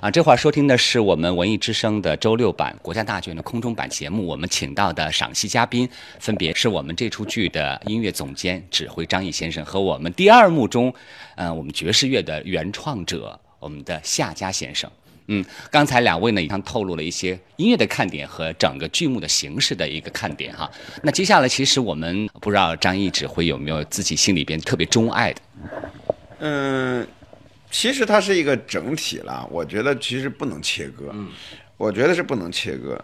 啊，这会儿收听的是我们文艺之声的周六版国家大剧院的空中版节目。我们请到的赏析嘉宾，分别是我们这出剧的音乐总监、指挥张毅先生和我们第二幕中，呃，我们爵士乐的原创者，我们的夏家先生。嗯，刚才两位呢，已经透露了一些音乐的看点和整个剧目的形式的一个看点哈。那接下来，其实我们不知道张毅指挥有没有自己心里边特别钟爱的。嗯，其实它是一个整体了，我觉得其实不能切割，嗯，我觉得是不能切割，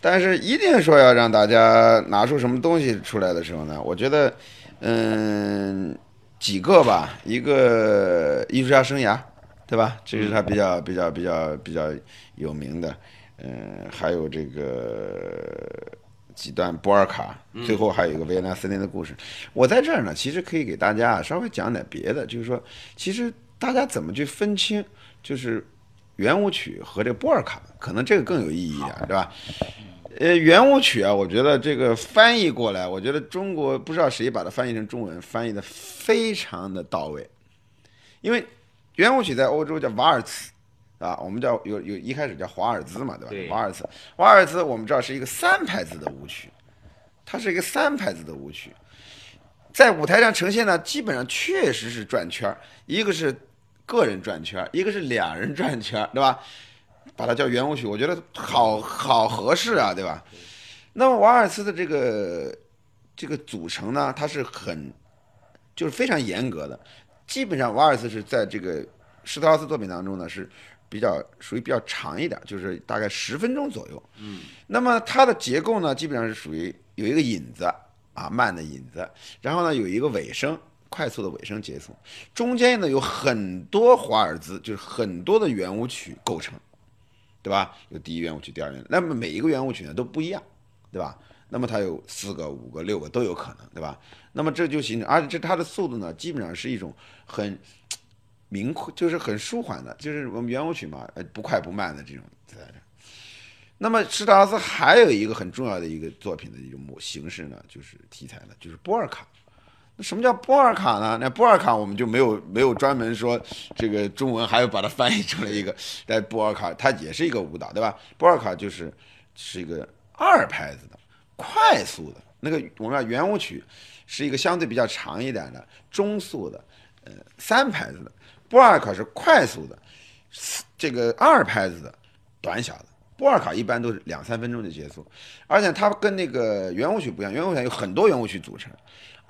但是一定说要让大家拿出什么东西出来的时候呢，我觉得，嗯，几个吧，一个艺术家生涯，对吧？这是他比较比较比较比较有名的，嗯，还有这个。几段波尔卡，最后还有一个维也纳森林的故事。我在这儿呢，其实可以给大家稍微讲点别的，就是说，其实大家怎么去分清，就是圆舞曲和这波尔卡，可能这个更有意义一点，对吧？呃，圆舞曲啊，我觉得这个翻译过来，我觉得中国不知道谁把它翻译成中文，翻译的非常的到位，因为圆舞曲在欧洲叫瓦尔茨。啊，我们叫有有一开始叫华尔兹嘛，对吧？对。华尔兹，华尔兹我们知道是一个三拍子的舞曲，它是一个三拍子的舞曲，在舞台上呈现呢，基本上确实是转圈儿，一个是个人转圈儿，一个是两人转圈儿，对吧？把它叫圆舞曲，我觉得好好合适啊，对吧？那么瓦尔兹的这个这个组成呢，它是很就是非常严格的，基本上瓦尔兹是在这个施特劳斯作品当中呢是。比较属于比较长一点，就是大概十分钟左右。嗯，那么它的结构呢，基本上是属于有一个引子啊，慢的引子，然后呢有一个尾声，快速的尾声结束，中间呢有很多华尔兹，就是很多的圆舞曲构成，对吧？有第一圆舞曲，第二圆，那么每一个圆舞曲呢都不一样，对吧？那么它有四个、五个、六个都有可能，对吧？那么这就形成，而且这它的速度呢，基本上是一种很。明快就是很舒缓的，就是我们圆舞曲嘛，呃，不快不慢的这种在这。那么施特劳斯还有一个很重要的一个作品的一种模形式呢，就是题材呢，就是波尔卡。什么叫波尔卡呢？那波尔卡我们就没有没有专门说这个中文还有把它翻译出来一个，但波尔卡它也是一个舞蹈，对吧？波尔卡就是是一个二拍子的快速的那个，我们要圆舞曲是一个相对比较长一点的中速的，呃，三拍子的。波尔卡是快速的，这个二拍子的短小的。波尔卡一般都是两三分钟就结束，而且它跟那个圆舞曲不一样，圆舞曲有很多圆舞曲组成，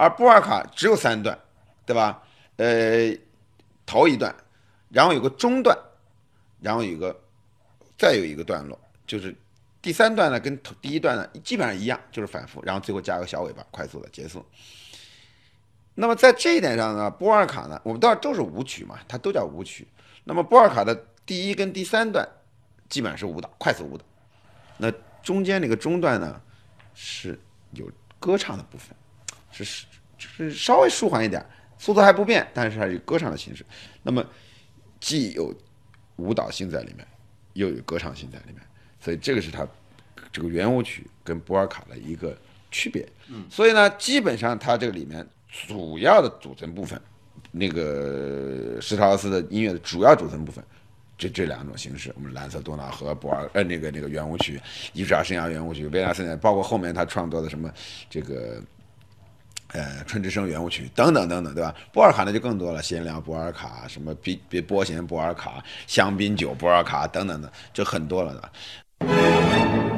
而波尔卡只有三段，对吧？呃，头一段，然后有个中段，然后有个再有一个段落，就是第三段呢跟头第一段呢基本上一样，就是反复，然后最后加个小尾巴，快速的结束。那么在这一点上呢，波尔卡呢，我们都都是舞曲嘛，它都叫舞曲。那么波尔卡的第一跟第三段基本上是舞蹈，快速舞蹈。那中间那个中段呢，是有歌唱的部分，是是就是稍微舒缓一点，速度还不变，但是它有歌唱的形式。那么既有舞蹈性在里面，又有歌唱性在里面，所以这个是它这个圆舞曲跟波尔卡的一个区别。嗯，所以呢，基本上它这个里面。主要的组成部分，那个施特劳斯的音乐的主要组成部分，这这两种形式，我们蓝色多瑙河、博尔呃那个那个圆舞曲、艺术家生涯圆舞曲、维纳森，包括后面他创作的什么这个呃春之声圆舞曲等等等等，对吧？波尔卡那就更多了，贤良波尔卡，什么比比波弦波尔卡、香槟酒波尔卡等等的，就很多了，对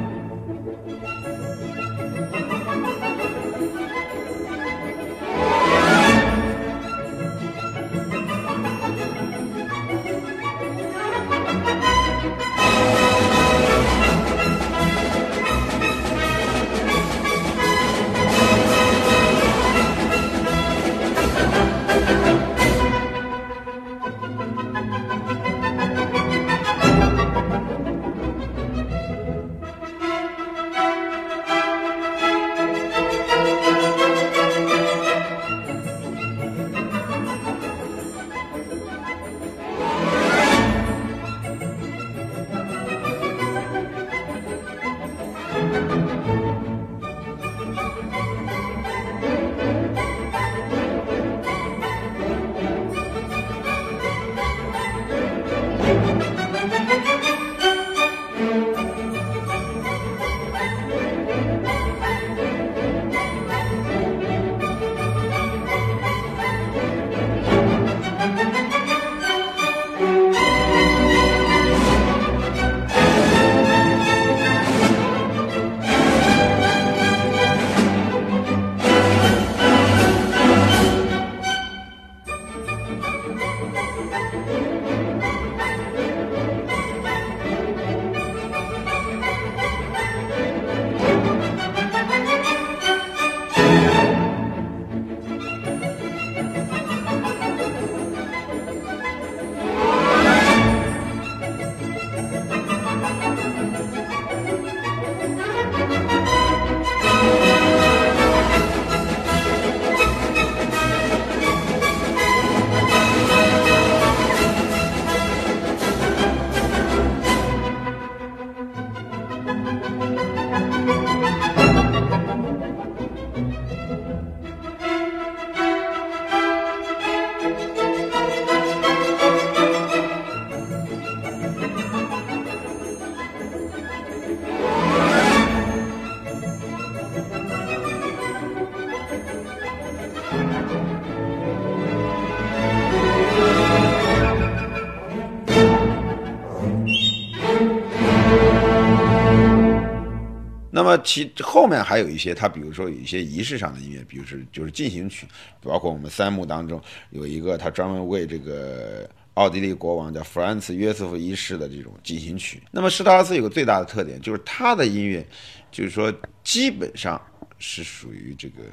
么其后面还有一些，他比如说有一些仪式上的音乐，比如是就是进行曲，包括我们三幕当中有一个他专门为这个奥地利国王叫弗兰茨约瑟夫一世的这种进行曲。那么施特劳斯有个最大的特点，就是他的音乐，就是说基本上是属于这个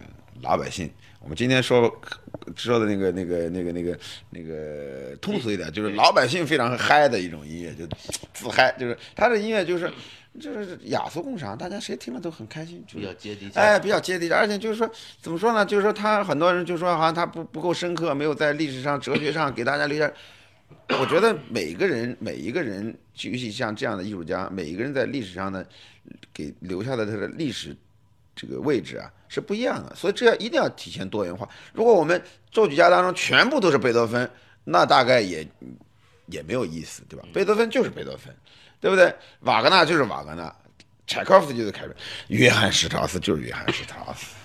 老百姓。我们今天说说的那个、那个、那个、那个、那个通俗一点，就是老百姓非常嗨的一种音乐，就自嗨，就是他的音乐就是就是雅俗共赏，大家谁听了都很开心，就比较接地气。哎，比较接地气，而且就是说怎么说呢？就是说他很多人就说好像他不不够深刻，没有在历史上、哲学上给大家留下。我觉得每个人每一个人，尤其像这样的艺术家，每一个人在历史上呢，给留下的他的历史这个位置啊是不一样的，所以这要一定要体现多元化。如果我们作曲家当中全部都是贝多芬，那大概也也没有意思，对吧？贝多芬就是贝多芬，对不对？瓦格纳就是瓦格纳，柴可夫斯基就是柴可夫斯基，约翰施特劳斯就是约翰施特劳斯。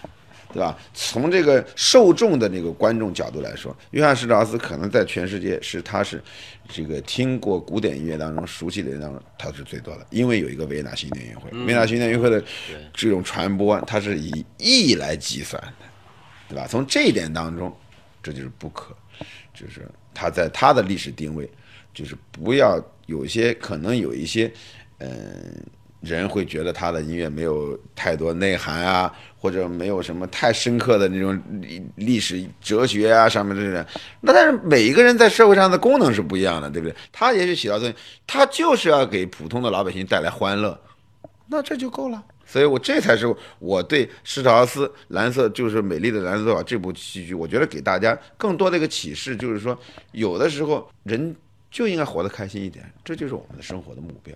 对吧？从这个受众的那个观众角度来说，约翰施特劳斯可能在全世界是他是这个听过古典音乐当中熟悉的人当中他是最多的，因为有一个维也纳新年音乐会，维也纳新年音乐会的这种传播，它是以亿来计算的，对吧？从这一点当中，这就是不可，就是他在他的历史定位，就是不要有些可能有一些，嗯。人会觉得他的音乐没有太多内涵啊，或者没有什么太深刻的那种历历史哲学啊上面这些。那但是每一个人在社会上的功能是不一样的，对不对？他也许起到作用，他就是要给普通的老百姓带来欢乐，那这就够了。所以我这才是我对施特劳斯《蓝色就是美丽的蓝色这部戏剧，我觉得给大家更多的一个启示，就是说有的时候人就应该活得开心一点，这就是我们的生活的目标。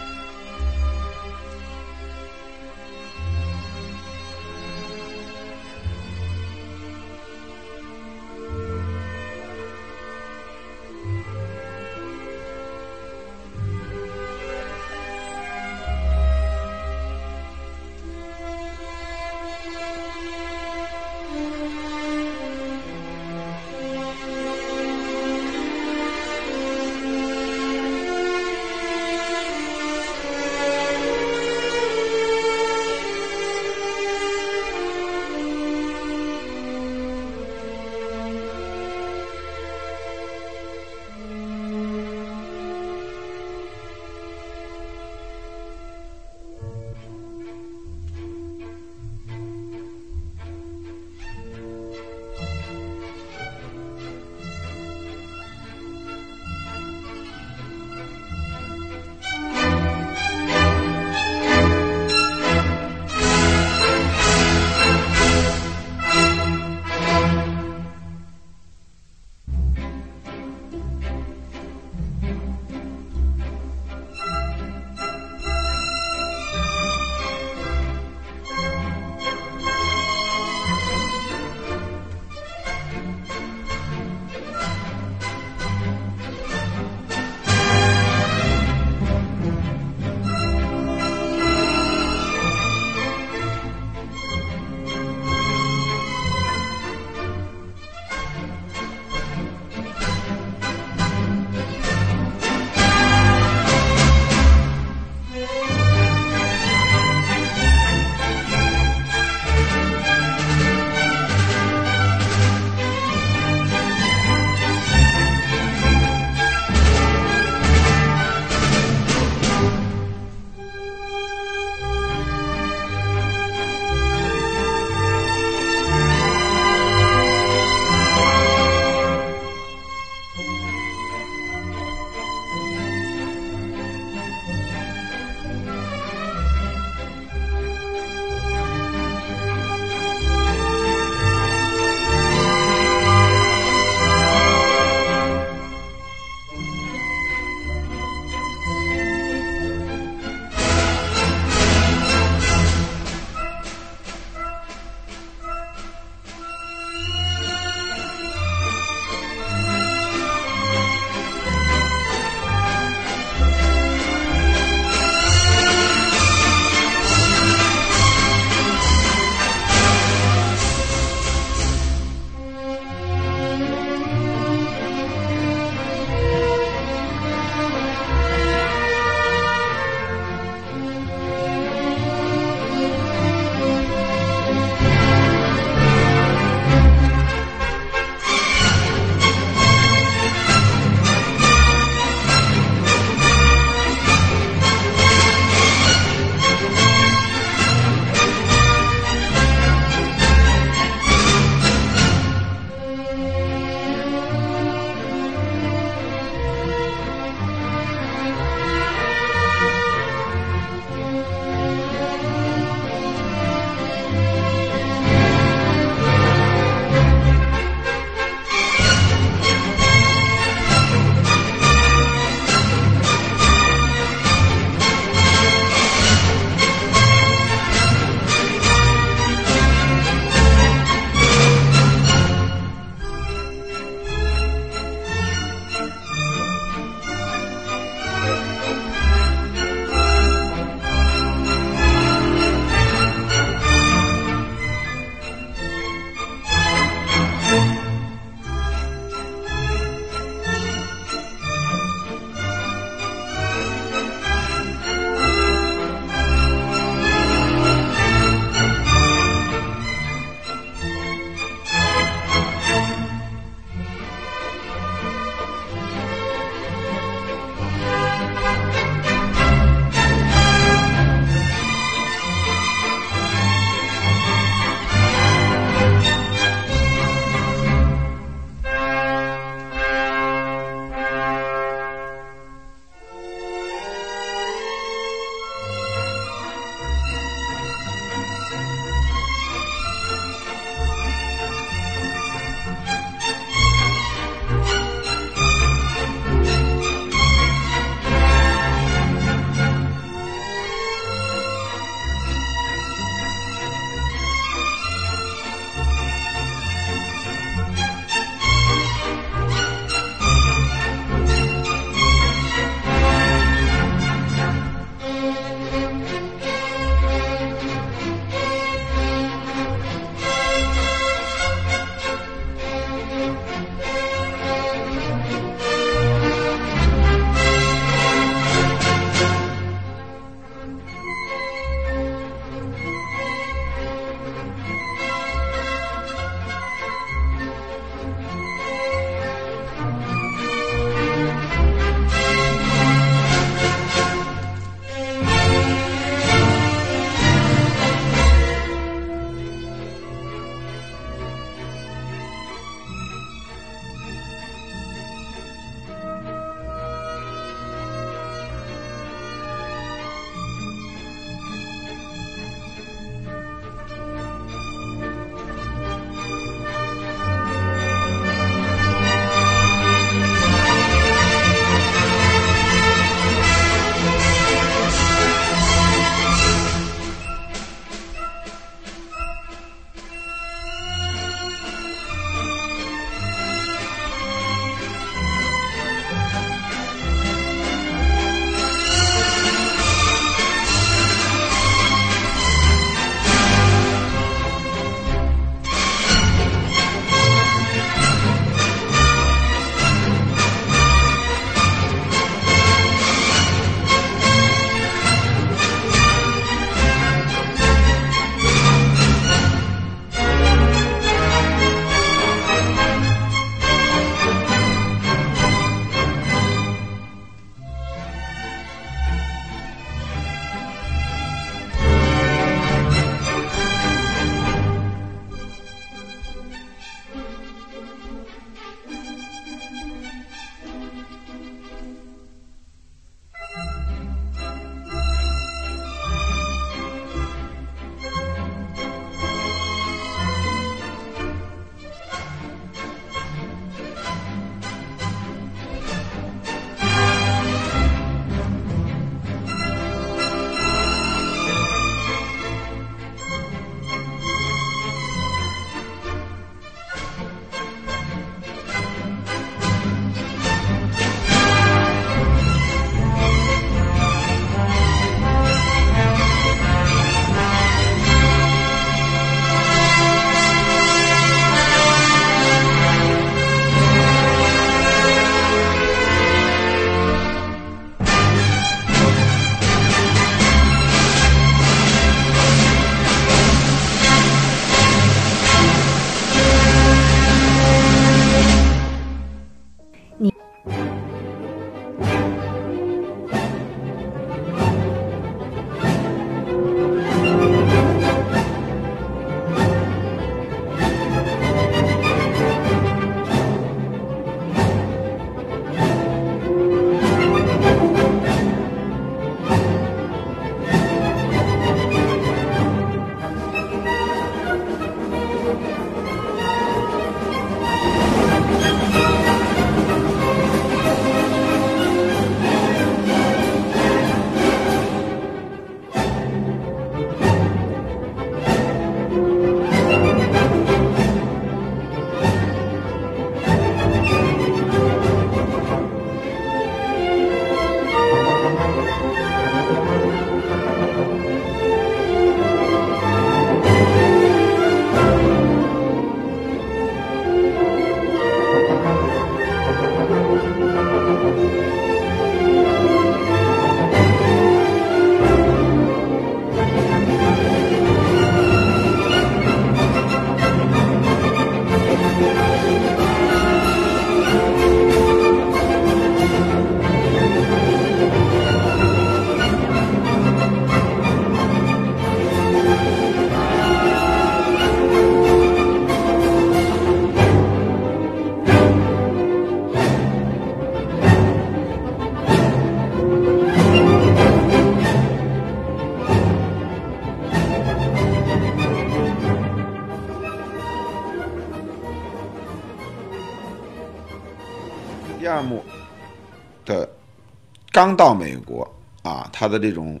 刚到美国啊，他的这种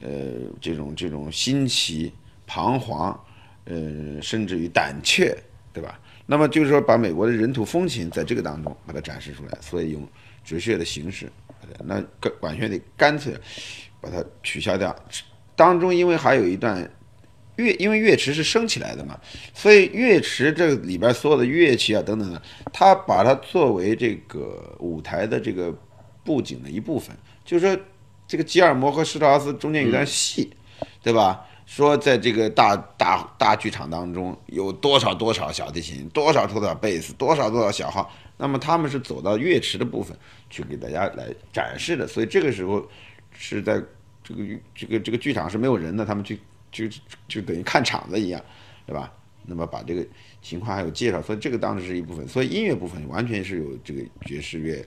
呃这种这种新奇、彷徨，呃甚至于胆怯，对吧？那么就是说，把美国的人土风情在这个当中把它展示出来，所以用直叙的形式，那管管弦得干脆把它取消掉。当中因为还有一段乐，因为乐池是升起来的嘛，所以乐池这里边所有的乐器啊等等的，他把它作为这个舞台的这个布景的一部分，就是说这个吉尔摩和施特劳斯中间有段戏，对吧？说在这个大大大剧场当中有多少多少小提琴，多少多少贝斯，多少多少小号，那么他们是走到乐池的部分去给大家来展示的，所以这个时候是在这个这个这个剧场是没有人的，他们去就就等于看场子一样，对吧？那么把这个情况还有介绍，所以这个当时是一部分，所以音乐部分完全是有这个爵士乐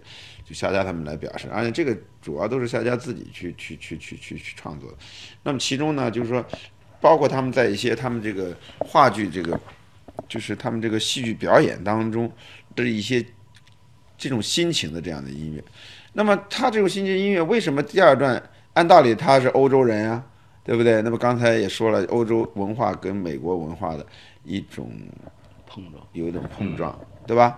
就夏家他们来表示，而且这个主要都是夏家自己去去去去去去创作的。那么其中呢，就是说，包括他们在一些他们这个话剧这个，就是他们这个戏剧表演当中的一些这种心情的这样的音乐。那么他这种心情音乐为什么第二段按道理他是欧洲人啊，对不对？那么刚才也说了，欧洲文化跟美国文化的一种碰撞，有一种碰撞，对吧？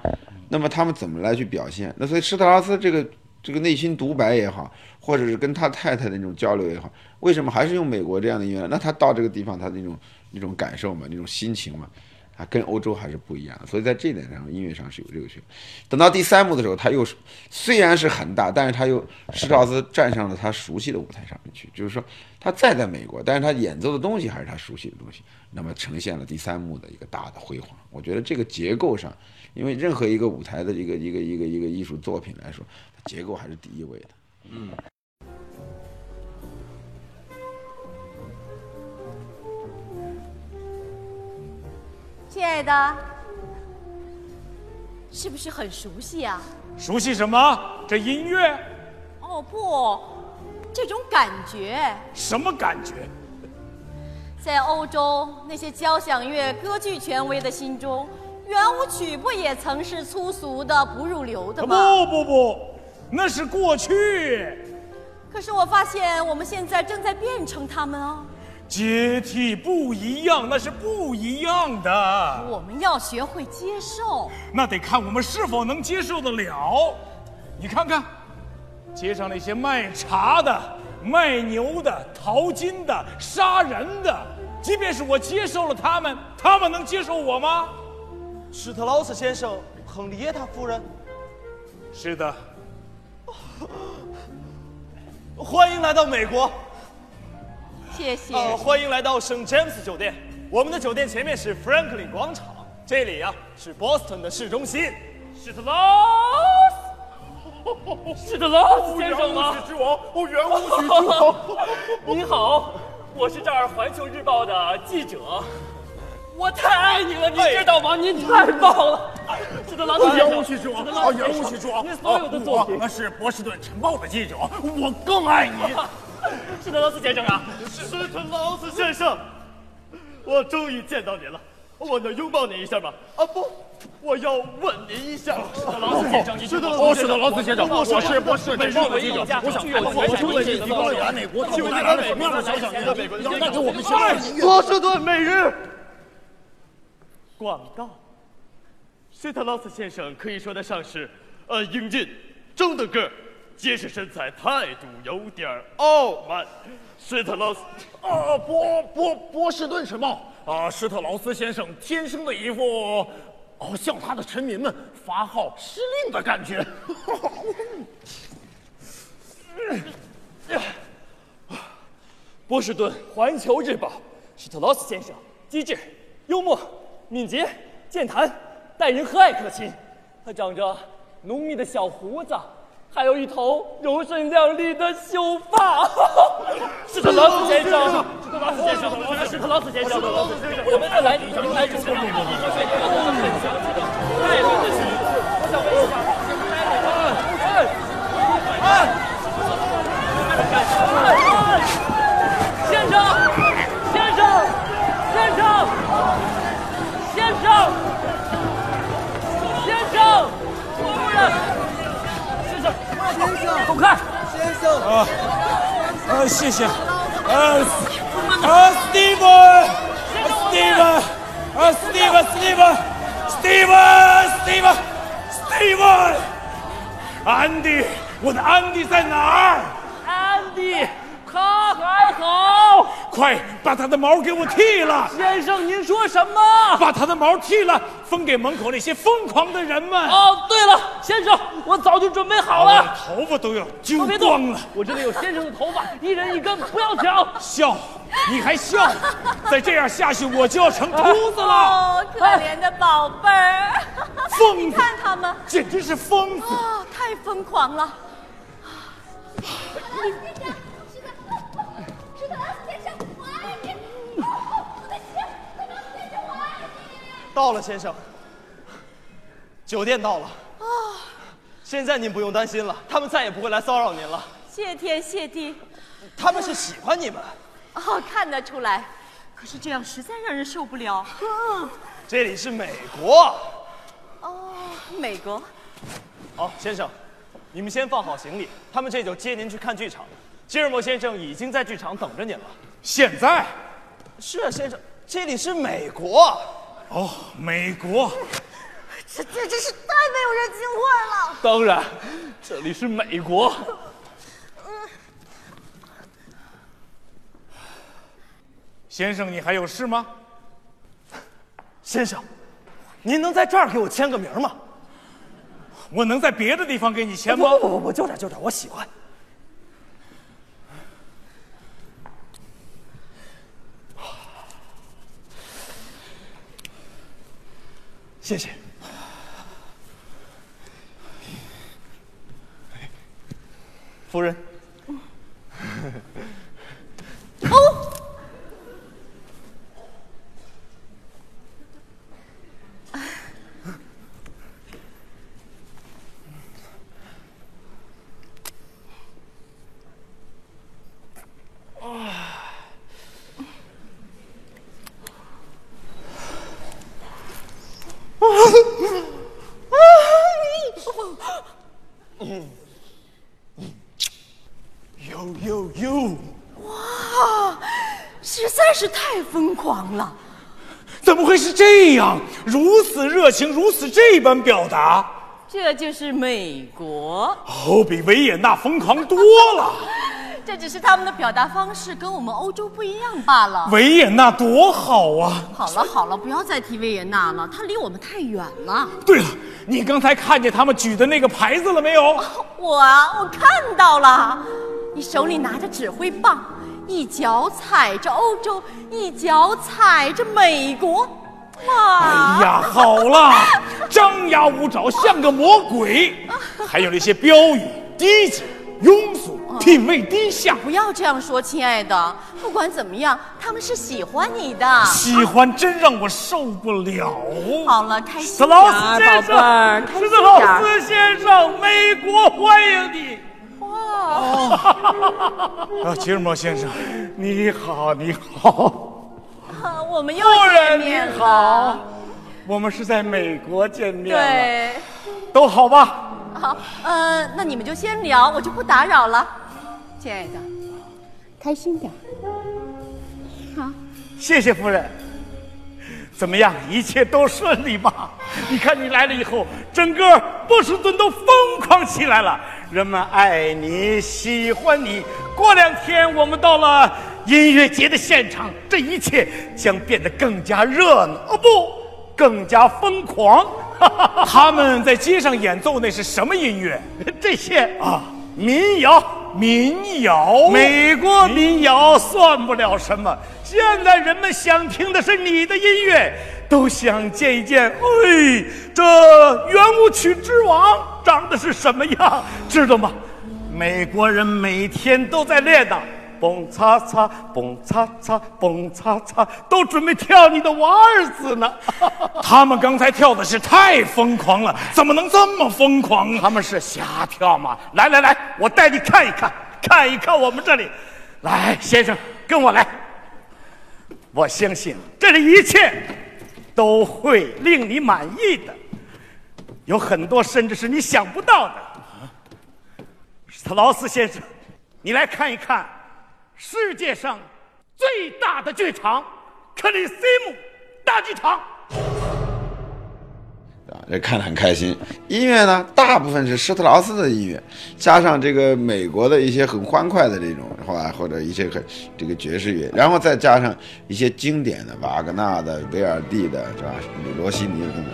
那么他们怎么来去表现？那所以施特拉斯这个这个内心独白也好，或者是跟他太太的那种交流也好，为什么还是用美国这样的音乐？那他到这个地方，他那种那种感受嘛，那种心情嘛，啊，跟欧洲还是不一样。所以在这点上，音乐上是有这个区别。等到第三幕的时候，他又虽然是很大，但是他又施特劳斯站上了他熟悉的舞台上面去，就是说他再在美国，但是他演奏的东西还是他熟悉的东西，那么呈现了第三幕的一个大的辉煌。我觉得这个结构上，因为任何一个舞台的一个一个一个一个艺术作品来说，结构还是第一位的。嗯亲爱的，是不是很熟悉啊？熟悉什么？这音乐哦不，这种感觉，什么感觉？在欧洲那些交响乐、歌剧权威的心中，圆舞曲不也曾是粗俗的、不入流的吗？不不不，那是过去。可是我发现我们现在正在变成他们啊！阶梯不一样，那是不一样的。我们要学会接受。那得看我们是否能接受得了。你看看，街上那些卖茶的、卖牛的、淘金的、杀人的，即便是我接受了他们，他们能接受我吗？施特劳斯先生，亨利耶塔夫人，是的，欢迎来到美国。谢谢。呃，欢迎来到圣詹姆斯酒店。我们的酒店前面是 Franklin 广场，这里呀、是 Boston 的市中心。施特劳斯，施特劳斯先生吗？之王，哦，圆舞曲之王。你好，我是这儿《环球日报》的记者。我太爱你了，你知道吗？您太棒了，施特劳斯先生。圆舞曲之王，啊，圆舞曲之王，您所有的作品我是波士顿晨报的记者，我更爱你。施特劳斯先生啊，施特劳斯先生，我终于见到您了，我能拥抱您一下吗？啊不，我要吻您一下。施特劳斯先生，你施特哦，是的，劳斯先生，我是波士顿晨报的记者，我我想看看我们为这地方来美国，到底带来了什么样的小小音乐？要带给我们什么样的音乐？波士顿每日广告。施特劳斯先生可以说得上是，呃，英俊、中等个儿，结实身材，态度有点儿傲慢。施特劳斯，啊，波波波士顿什么啊，施特劳斯先生天生的一副，哦，向他的臣民们发号施令的感觉。波士顿《环球日报》，施特劳斯先生机智、幽默、敏捷、健谈、待人和蔼可亲。他长着浓密的小胡子，还有一头柔顺亮丽的秀发。是特劳斯先生，是特劳斯先生，是特劳斯先生。我们再来来之前，太啊，啊，谢谢。啊，啊，Steven，Steven，啊，Steven，Steven，Steven，Steven，Steven，安迪，我的安迪在哪儿？安迪，他还好。快把他的毛给我剃了！先生，您说什么？把他的毛剃了，分给门口那些疯狂的人们。哦，对了，先生，我早就准备好了。头发都要揪光了。我这里有先生的头发，一人一根，不要抢。笑，你还笑？再这样下去，我就要成秃子了。哦，可怜的宝贝儿，疯子！你看他们，简直是疯子！哦，太疯狂了。到了，先生。酒店到了。啊，现在您不用担心了，他们再也不会来骚扰您了。谢天谢地。他们是喜欢你们。哦，看得出来。可是这样实在让人受不了。这里是美国。哦，美国。好，先生，你们先放好行李，他们这就接您去看剧场。吉尔莫先生已经在剧场等着您了。现在？是啊，先生，这里是美国。哦，美国，这这真是太没有人情味了。当然，这里是美国。先生，你还有事吗？先生，您能在这儿给我签个名吗？我能在别的地方给你签吗？不不不不，就这就这，我喜欢。谢谢，夫人。哦。呦呦呦！哇，实在是太疯狂了！怎么会是这样？如此热情，如此这般表达，这就是美国哦，比维也纳疯狂多了。这只是他们的表达方式跟我们欧洲不一样罢了。维也纳多好啊！好了好了，不要再提维也纳了，它离我们太远了。对了，你刚才看见他们举的那个牌子了没有？我啊，我看到了。你手里拿着指挥棒，一脚踩着欧洲，一脚踩着美国。哇！哎呀，好了，张牙舞爪像个魔鬼，还有那些标语，低级。庸俗，品味低下。不要这样说，亲爱的。不管怎么样，他们是喜欢你的。喜欢真让我受不了。好了，开心点，宝贝儿，开心点。斯劳斯先生，美国欢迎你。哇！啊，吉尔摩先生，你好，你好。啊，我们又见面了。好，我们是在美国见面了。对，都好吧？好，呃，那你们就先聊，我就不打扰了，亲爱的，开心点。好，谢谢夫人。怎么样，一切都顺利吧？你看你来了以后，整个波士顿都疯狂起来了，人们爱你，喜欢你。过两天我们到了音乐节的现场，这一切将变得更加热闹，哦不，更加疯狂。他们在街上演奏那是什么音乐？这些啊，民谣，民谣，美国民谣算不了什么。现在人们想听的是你的音乐，都想见一见。哎，这圆舞曲之王长得是什么样，知道吗？美国人每天都在练呐，蹦擦擦，蹦擦擦，蹦擦擦，都准备跳你的瓦尔兹呢。他们刚才跳的是太疯狂了，怎么能这么疯狂？他们是瞎跳吗？来来来，我带你看一看，看一看我们这里。来，先生，跟我来。我相信这里一切都会令你满意的，有很多甚至是你想不到的。史特劳斯先生，你来看一看世界上最大的剧场——克里西姆大剧场。啊，这看得很开心。音乐呢，大部分是施特劳斯的音乐，加上这个美国的一些很欢快的这种，或或者一些很这个爵士乐，然后再加上一些经典的瓦格纳的、维尔第的，是吧？罗西尼等等，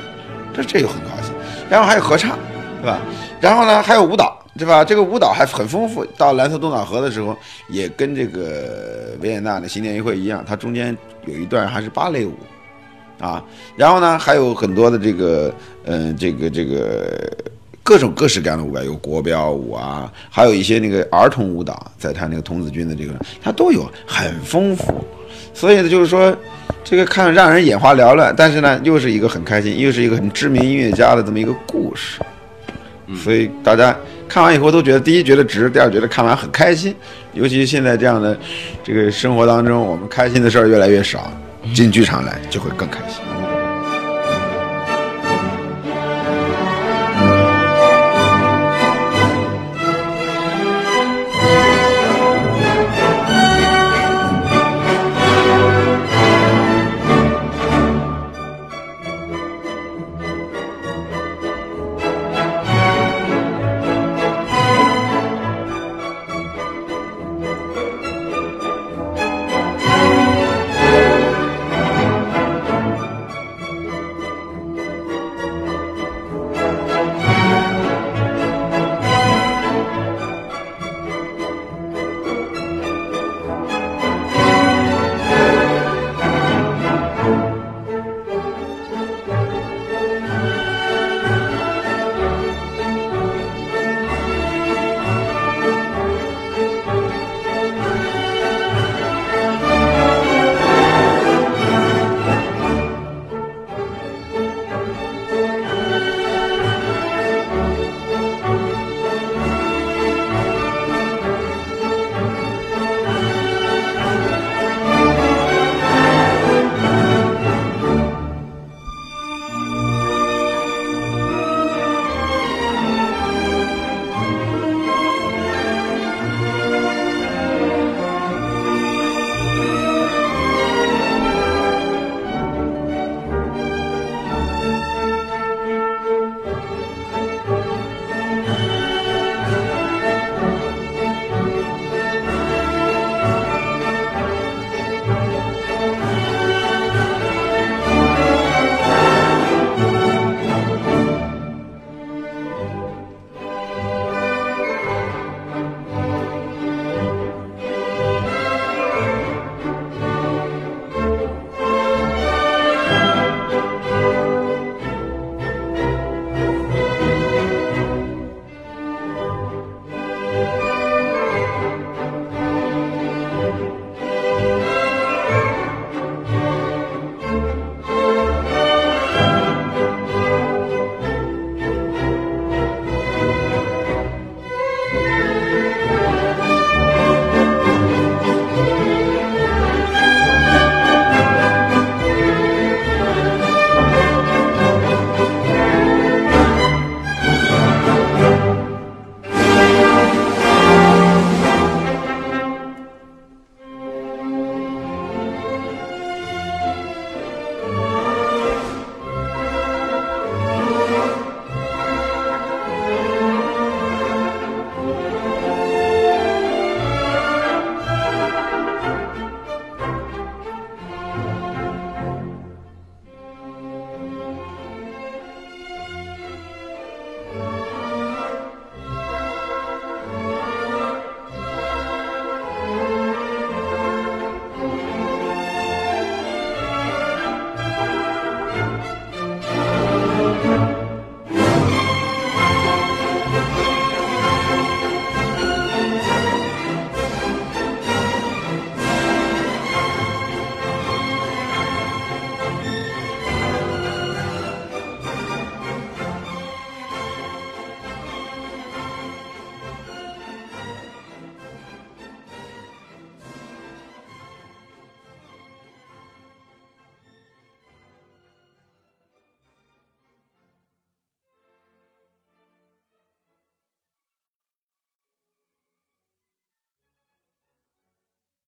这这就很高兴。然后还有合唱，对吧？然后呢，还有舞蹈，对吧？这个舞蹈还很丰富。到蓝色多瑙河的时候，也跟这个维也纳的新年音乐会一样，它中间有一段还是芭蕾舞。啊，然后呢，还有很多的这个，嗯，这个这个各种各式各样的舞蹈，有国标舞啊，还有一些那个儿童舞蹈，在他那个童子军的这个，他都有很丰富。所以呢，就是说，这个看让人眼花缭乱，但是呢，又是一个很开心，又是一个很知名音乐家的这么一个故事。所以大家看完以后都觉得，第一觉得值，第二觉得看完很开心。尤其现在这样的这个生活当中，我们开心的事儿越来越少。进剧场来就会更开心。